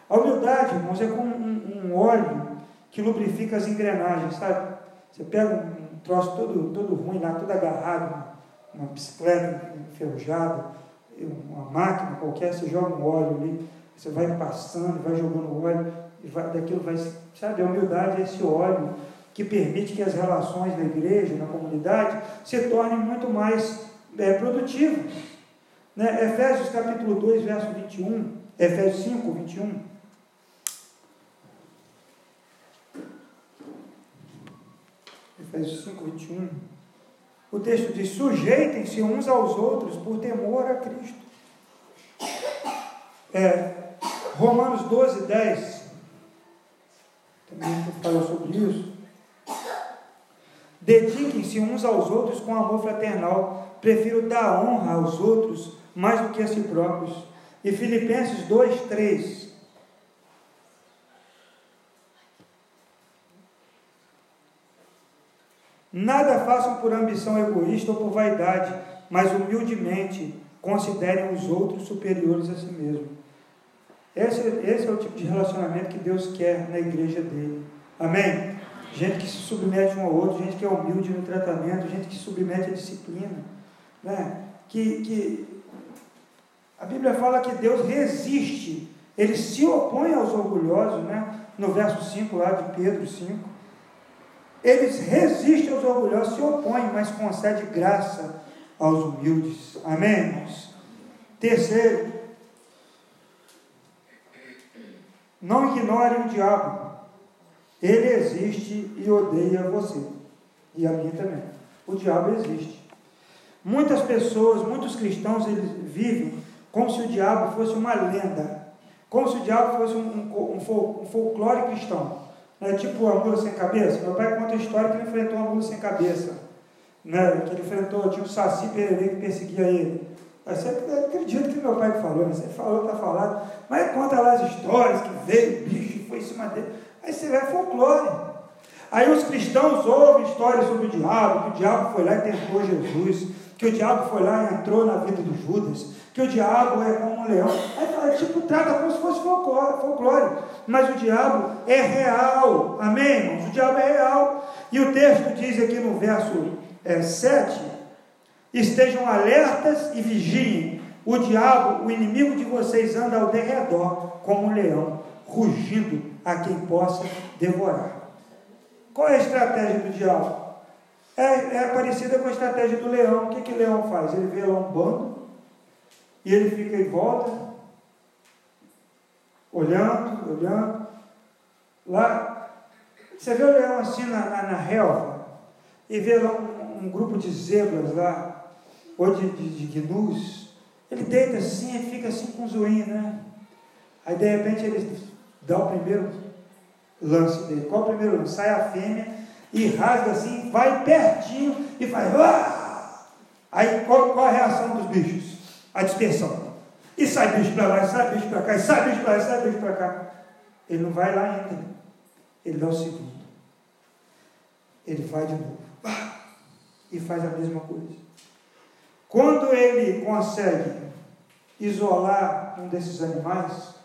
A humildade, irmãos, é como um, um óleo que lubrifica as engrenagens, sabe? Você pega troço todo, todo ruim lá, todo agarrado uma bicicleta enferrujada, uma máquina qualquer, você joga um óleo ali, você vai passando, vai jogando óleo, e vai, daquilo vai, sabe, a humildade é esse óleo que permite que as relações na igreja, na comunidade, se tornem muito mais é, produtivas. Né? Efésios capítulo 2, verso 21, Efésios 5, 21. Efésios 5, 21. O texto diz: sujeitem-se uns aos outros por temor a Cristo. É, Romanos 12, 10. Também fala sobre isso. Dediquem-se uns aos outros com amor fraternal. Prefiro dar honra aos outros mais do que a si próprios. E Filipenses 2, 3. Nada façam por ambição egoísta ou por vaidade, mas humildemente considerem os outros superiores a si mesmo. Esse, esse é o tipo de relacionamento que Deus quer na igreja dele. Amém? Gente que se submete um ao outro, gente que é humilde no tratamento, gente que se submete à disciplina. Né? Que, que a Bíblia fala que Deus resiste, ele se opõe aos orgulhosos, né? no verso 5 lá de Pedro 5. Eles resistem aos orgulhosos, se opõem, mas concede graça aos humildes. Amém? Terceiro, não ignore o diabo. Ele existe e odeia você. E a mim também. O diabo existe. Muitas pessoas, muitos cristãos, eles vivem como se o diabo fosse uma lenda. Como se o diabo fosse um, um, um folclore cristão. É tipo a mula sem cabeça. Meu pai conta a história que ele enfrentou uma mula sem cabeça. Né? Que ele enfrentou, tinha um saci pererê que perseguia ele. Você acredita que meu pai falou, né? você falou, está falado, mas conta lá as histórias que veio, o bicho foi em cima dele. Aí você vê folclore. Aí os cristãos ouvem histórias sobre o diabo, que o diabo foi lá e tentou Jesus, que o diabo foi lá e entrou na vida do Judas, que o diabo é como um leão. Aí fala, tipo, trata como se fosse folclore. Mas o diabo é real. Amém, irmãos? O diabo é real. E o texto diz aqui no verso é, 7: Estejam alertas e vigiem. O diabo, o inimigo de vocês, anda ao derredor como um leão, rugindo a quem possa devorar. Qual é a estratégia do diabo? É, é parecida com a estratégia do leão. O que, que o leão faz? Ele vê lá um bando e ele fica em volta, olhando, olhando. Lá, você vê o leão assim na, na, na relva, e vê um, um, grupo de zebras lá, ou de, de, de gnus. Ele deita assim e fica assim com o zoinho, né? Aí de repente ele dá o primeiro lance dele. Qual o primeiro lance? Sai a fêmea e rasga assim, vai pertinho e faz. Ah! Aí qual, qual a reação dos bichos? A dispersão. E sai bicho para lá, sai bicho para cá, e sai bicho para lá, sai bicho para cá. Ele não vai lá ainda. Ele dá o segundo. Ele vai de novo. e faz a mesma coisa. Quando ele consegue isolar um desses animais,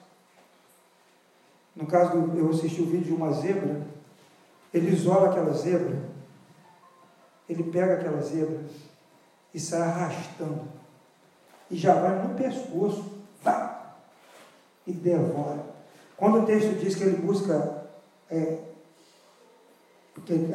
no caso, eu assisti o vídeo de uma zebra, ele isola aquela zebra, ele pega aquela zebra e sai arrastando, e já vai no pescoço, e devora. Quando o texto diz que ele busca é,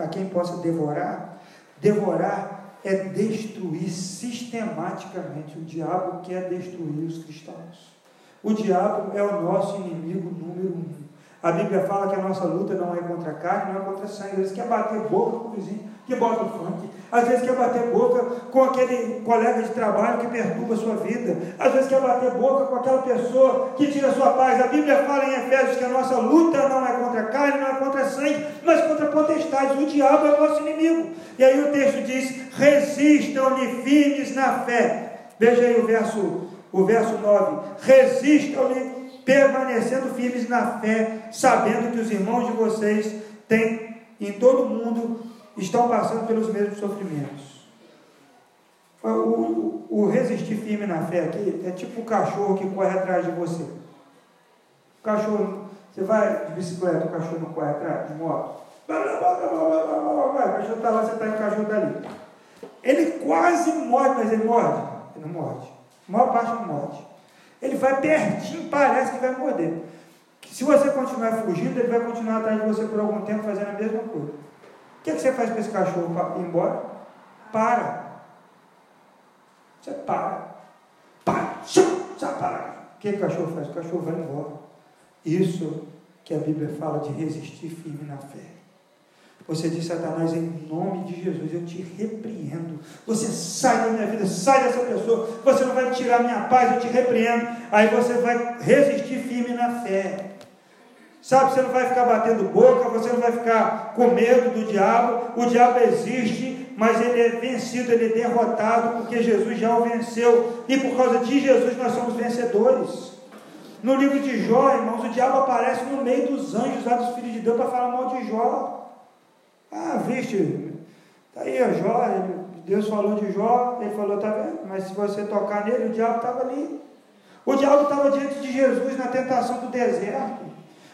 a quem possa devorar, devorar é destruir sistematicamente. O diabo quer destruir os cristãos. O diabo é o nosso inimigo número um. A Bíblia fala que a nossa luta não é contra a carne, não é contra a sangue. Às vezes quer bater boca com o vizinho que bota o funk. Às vezes quer bater boca com aquele colega de trabalho que perturba a sua vida. Às vezes quer bater boca com aquela pessoa que tira a sua paz. A Bíblia fala em Efésios que a nossa luta não é contra carne, não é contra sangue, mas contra potestades. O diabo é o nosso inimigo. E aí o texto diz: resistam-lhe firmes na fé. Veja aí o verso, o verso 9. Resistam-lhe permanecendo firmes na fé, sabendo que os irmãos de vocês têm em todo mundo estão passando pelos mesmos sofrimentos. O, o, o, resistir firme na fé aqui é tipo o cachorro que corre atrás de você. O cachorro, você vai de bicicleta, o cachorro não corre atrás, de moto. O cachorro está lá, você está e o cachorro está ali. Ele quase morde, mas ele morde? Ele não morde. A maior parte não morde. Ele vai pertinho, parece que vai morder. Se você continuar fugindo, ele vai continuar atrás de você por algum tempo fazendo a mesma coisa. O que, é que você faz para esse cachorro ir embora? Para. Você para. Para. Já para. O que o cachorro faz? O cachorro vai embora. Isso que a Bíblia fala de resistir firme na fé. Você diz, Satanás, em nome de Jesus, eu te repreendo. Você sai da minha vida, sai dessa pessoa. Você não vai tirar minha paz, eu te repreendo. Aí você vai resistir firme na fé. Sabe, você não vai ficar batendo boca, você não vai ficar com medo do diabo. O diabo existe, mas ele é vencido, ele é derrotado, porque Jesus já o venceu. E por causa de Jesus nós somos vencedores. No livro de Jó, irmãos, o diabo aparece no meio dos anjos lá dos filhos de Deus para falar mal de Jó. Ah, viste, está aí a Jó, Deus falou de Jó, ele falou, tá vendo? Mas se você tocar nele, o diabo estava ali. O diabo estava diante de Jesus na tentação do deserto.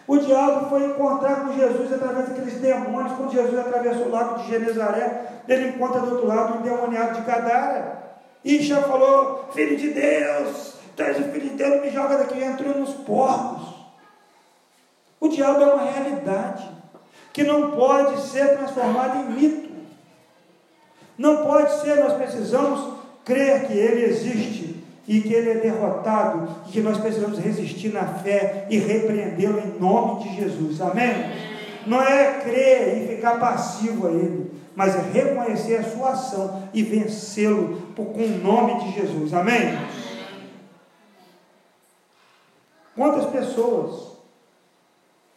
O diabo foi encontrar com Jesus através daqueles demônios. Quando Jesus atravessou o lago de Genezaré, ele encontra do outro lado um endemoniado de Gadara. E já falou: Filho de Deus, traz o filho de Deus, me joga daqui. Entrou nos porcos. O diabo é uma realidade que não pode ser transformado em mito. Não pode ser, nós precisamos crer que ele existe e que ele é derrotado e que nós precisamos resistir na fé e repreendê-lo em nome de Jesus. Amém? Não é crer e ficar passivo a ele, mas é reconhecer a sua ação e vencê-lo com o nome de Jesus. Amém? Quantas pessoas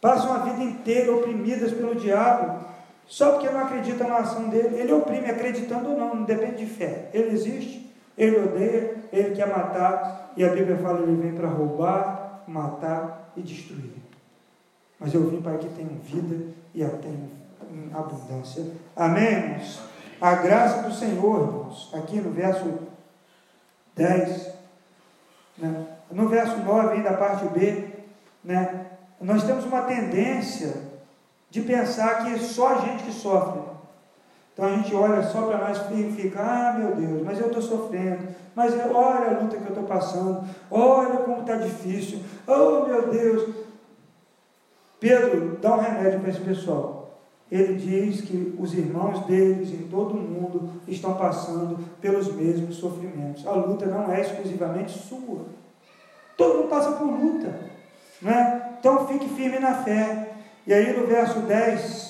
Passam a vida inteira oprimidas pelo diabo, só porque não acreditam na ação dele. Ele oprime, acreditando ou não, não depende de fé. Ele existe, ele odeia, ele quer matar, e a Bíblia fala: ele vem para roubar, matar e destruir. Mas eu vim para que tenham vida e a tenham em abundância. Amém, irmãos? A graça do Senhor, irmãos, aqui no verso 10, né? no verso 9, ainda a parte B, né? nós temos uma tendência de pensar que é só a gente que sofre. Então a gente olha só para nós e fica, ah meu Deus, mas eu estou sofrendo, mas olha a luta que eu estou passando, olha como está difícil, oh meu Deus. Pedro dá um remédio para esse pessoal. Ele diz que os irmãos deles em todo o mundo estão passando pelos mesmos sofrimentos. A luta não é exclusivamente sua. Todo mundo passa por luta. Né? Então fique firme na fé. E aí no verso 10,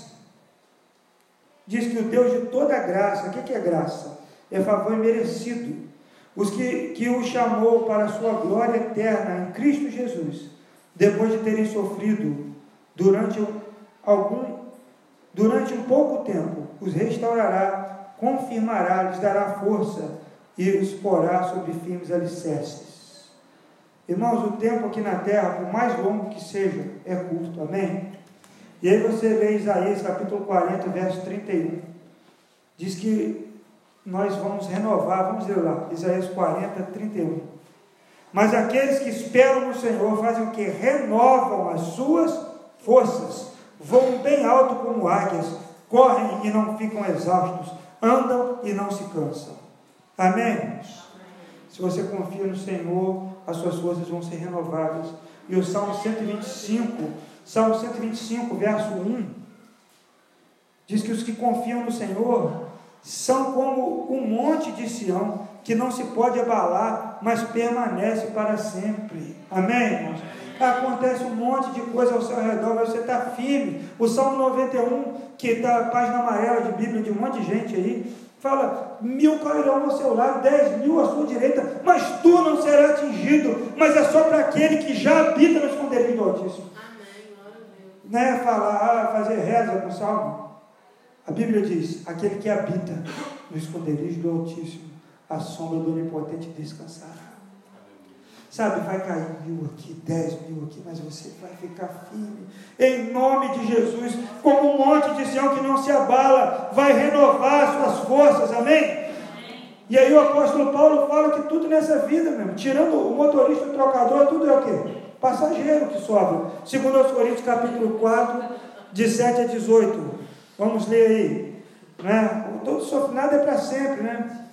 diz que o Deus de toda graça, o que é graça? É favor merecido. Os que, que o chamou para a sua glória eterna em Cristo Jesus, depois de terem sofrido durante algum durante um pouco tempo, os restaurará, confirmará, lhes dará força e os porá sobre firmes alicerces. Irmãos, o tempo aqui na terra, por mais longo que seja, é curto, amém? E aí você lê Isaías capítulo 40, verso 31. Diz que nós vamos renovar, vamos ler lá, Isaías 40, 31. Mas aqueles que esperam no Senhor fazem o que? Renovam as suas forças, voam bem alto como águias, correm e não ficam exaustos, andam e não se cansam. Amém? Se você confia no Senhor, as suas forças vão ser renovadas. E o Salmo 125, Salmo 125, verso 1, diz que os que confiam no Senhor são como um monte de Sião, que não se pode abalar, mas permanece para sempre. Amém, irmãos? Acontece um monte de coisa ao seu redor, mas você está firme. O Salmo 91, que está na página amarela de Bíblia de um monte de gente aí, fala: mil cairão ao seu lado, dez mil à sua direita, mas tu não serás atingido. Mas é só para aquele que já habita no esconderijo do Altíssimo. Amém. Não é falar, ah, fazer reza com o salmo. A Bíblia diz: aquele que habita no esconderijo do Altíssimo, a sombra do Onipotente descansará. Sabe, vai cair mil aqui, dez mil aqui, mas você vai ficar firme. Em nome de Jesus, como um monte de Sião que não se abala, vai renovar suas forças, amém? E aí o apóstolo Paulo fala que tudo nessa vida, mesmo, tirando o motorista, o trocador, tudo é o quê? Passageiro que sobra. Segundo aos Coríntios, capítulo 4, de 7 a 18. Vamos ler aí. Né? Todo sofrimento, nada é para sempre, né?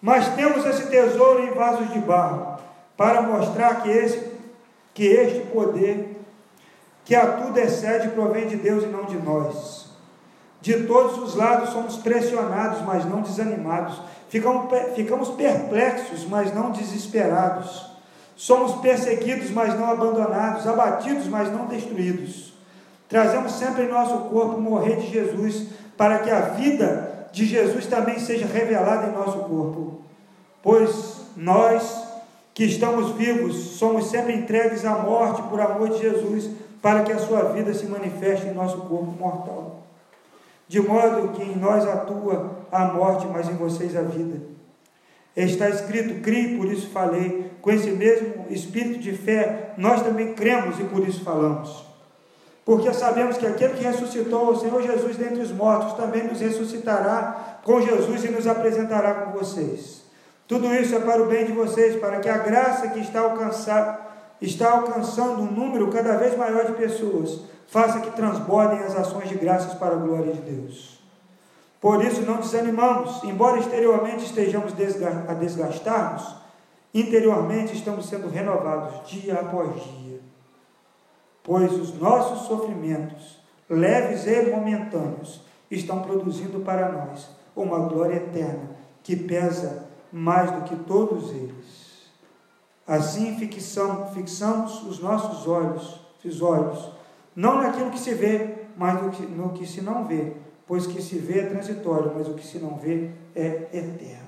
Mas temos esse tesouro em vasos de barro para mostrar que, esse, que este poder, que a tudo excede, provém de Deus e não de nós. De todos os lados somos pressionados, mas não desanimados. Ficamos, ficamos perplexos, mas não desesperados. Somos perseguidos, mas não abandonados. Abatidos, mas não destruídos. Trazemos sempre em nosso corpo morrer de Jesus, para que a vida de Jesus também seja revelada em nosso corpo. Pois nós que estamos vivos, somos sempre entregues à morte por amor de Jesus, para que a sua vida se manifeste em nosso corpo mortal. De modo que em nós atua a morte, mas em vocês a vida. Está escrito: criei, por isso falei. Com esse mesmo espírito de fé, nós também cremos e por isso falamos. Porque sabemos que aquele que ressuscitou o Senhor Jesus dentre os mortos também nos ressuscitará com Jesus e nos apresentará com vocês. Tudo isso é para o bem de vocês, para que a graça que está, alcançar, está alcançando um número cada vez maior de pessoas faça que transbordem as ações de graças para a glória de Deus. Por isso não desanimamos, embora exteriormente estejamos a desgastar-nos, interiormente estamos sendo renovados dia após dia. Pois os nossos sofrimentos, leves e momentâneos, estão produzindo para nós uma glória eterna que pesa mais do que todos eles. Assim fixamos, os nossos olhos, os olhos, não naquilo que se vê, mas no que, no que se não vê, pois o que se vê é transitório, mas o que se não vê é eterno.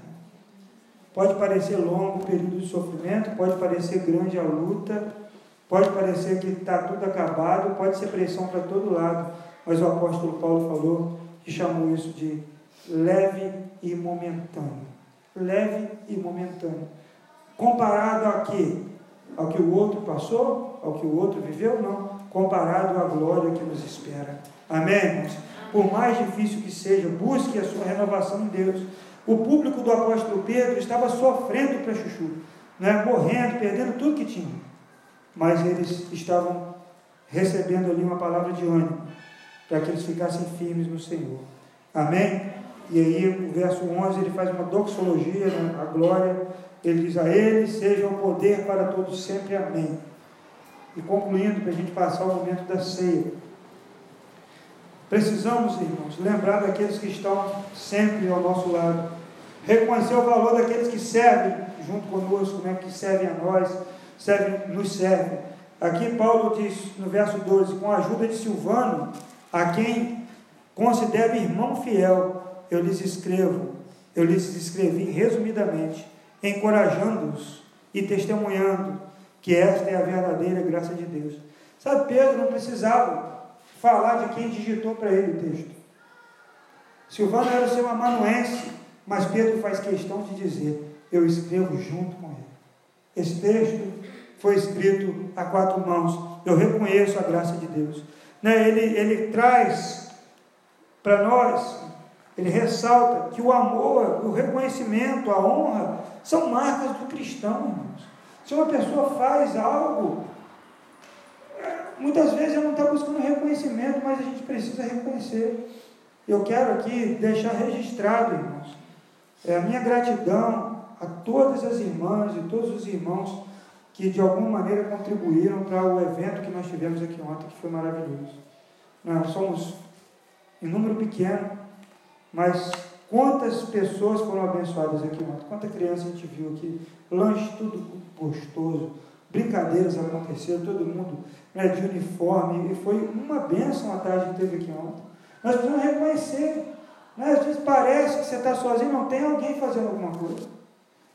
Pode parecer longo o período de sofrimento, pode parecer grande a luta, pode parecer que está tudo acabado, pode ser pressão para todo lado, mas o apóstolo Paulo falou que chamou isso de leve e momentâneo leve e momentâneo. Comparado a quê? Ao que o outro passou? Ao que o outro viveu? Não. Comparado à glória que nos espera. Amém, irmãos? Por mais difícil que seja, busque a sua renovação em Deus. O público do apóstolo Pedro estava sofrendo para chuchu, né? morrendo, perdendo tudo que tinha. Mas eles estavam recebendo ali uma palavra de ânimo, para que eles ficassem firmes no Senhor. Amém? E aí, o verso 11, ele faz uma doxologia, né? a glória. Ele diz: A Ele seja o poder para todos sempre. Amém. E concluindo, para a gente passar o momento da ceia. Precisamos, irmãos, lembrar daqueles que estão sempre ao nosso lado. Reconhecer o valor daqueles que servem junto conosco, né? que servem a nós, servem, nos servem. Aqui Paulo diz no verso 12: Com a ajuda de Silvano, a quem considero irmão fiel, eu lhes escrevo, eu lhes escrevi resumidamente, encorajando-os e testemunhando que esta é a verdadeira graça de Deus. Sabe, Pedro não precisava falar de quem digitou para ele o texto. Silvano era seu amanuense, mas Pedro faz questão de dizer: Eu escrevo junto com ele. Esse texto foi escrito a quatro mãos. Eu reconheço a graça de Deus. Né? Ele, ele traz para nós ele ressalta que o amor, o reconhecimento, a honra são marcas do cristão, irmãos. Se uma pessoa faz algo, muitas vezes ela não está buscando reconhecimento, mas a gente precisa reconhecer. Eu quero aqui deixar registrado, irmãos, é a minha gratidão a todas as irmãs e todos os irmãos que de alguma maneira contribuíram para o evento que nós tivemos aqui ontem, que foi maravilhoso. Nós somos em número pequeno, mas quantas pessoas foram abençoadas aqui ontem? Quanta criança a gente viu aqui? Lanche tudo gostoso, brincadeiras aconteceram, todo mundo né, de uniforme, e foi uma bênção a tarde que teve aqui ontem. Nós precisamos reconhecer. Né? Às vezes parece que você está sozinho, não tem alguém fazendo alguma coisa.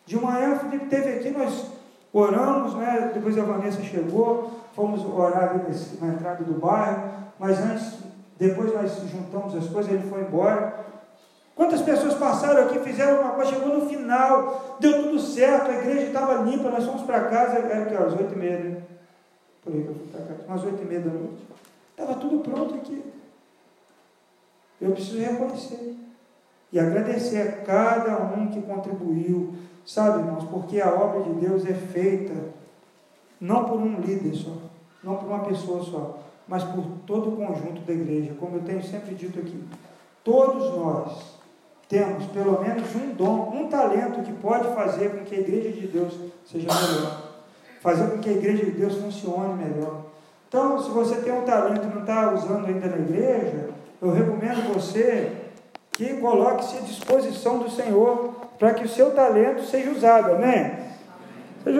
De manhã o Felipe teve aqui, nós oramos, né? depois a Vanessa chegou, fomos orar na entrada do bairro, mas antes, depois nós juntamos as coisas, ele foi embora. Quantas pessoas passaram aqui, fizeram uma coisa, chegou no final, deu tudo certo, a igreja estava limpa, nós fomos para casa, era que às oito e meia, né? Por aí que eu fui para casa, umas oito e meia da noite. Estava tudo pronto aqui. Eu preciso reconhecer e agradecer a cada um que contribuiu, sabe, irmãos, porque a obra de Deus é feita não por um líder só, não por uma pessoa só, mas por todo o conjunto da igreja. Como eu tenho sempre dito aqui, todos nós temos pelo menos um dom, um talento que pode fazer com que a igreja de Deus seja melhor, fazer com que a igreja de Deus funcione melhor. Então, se você tem um talento e não está usando ainda na igreja, eu recomendo você que coloque-se à disposição do Senhor para que o seu talento seja usado, amém? Seja usado.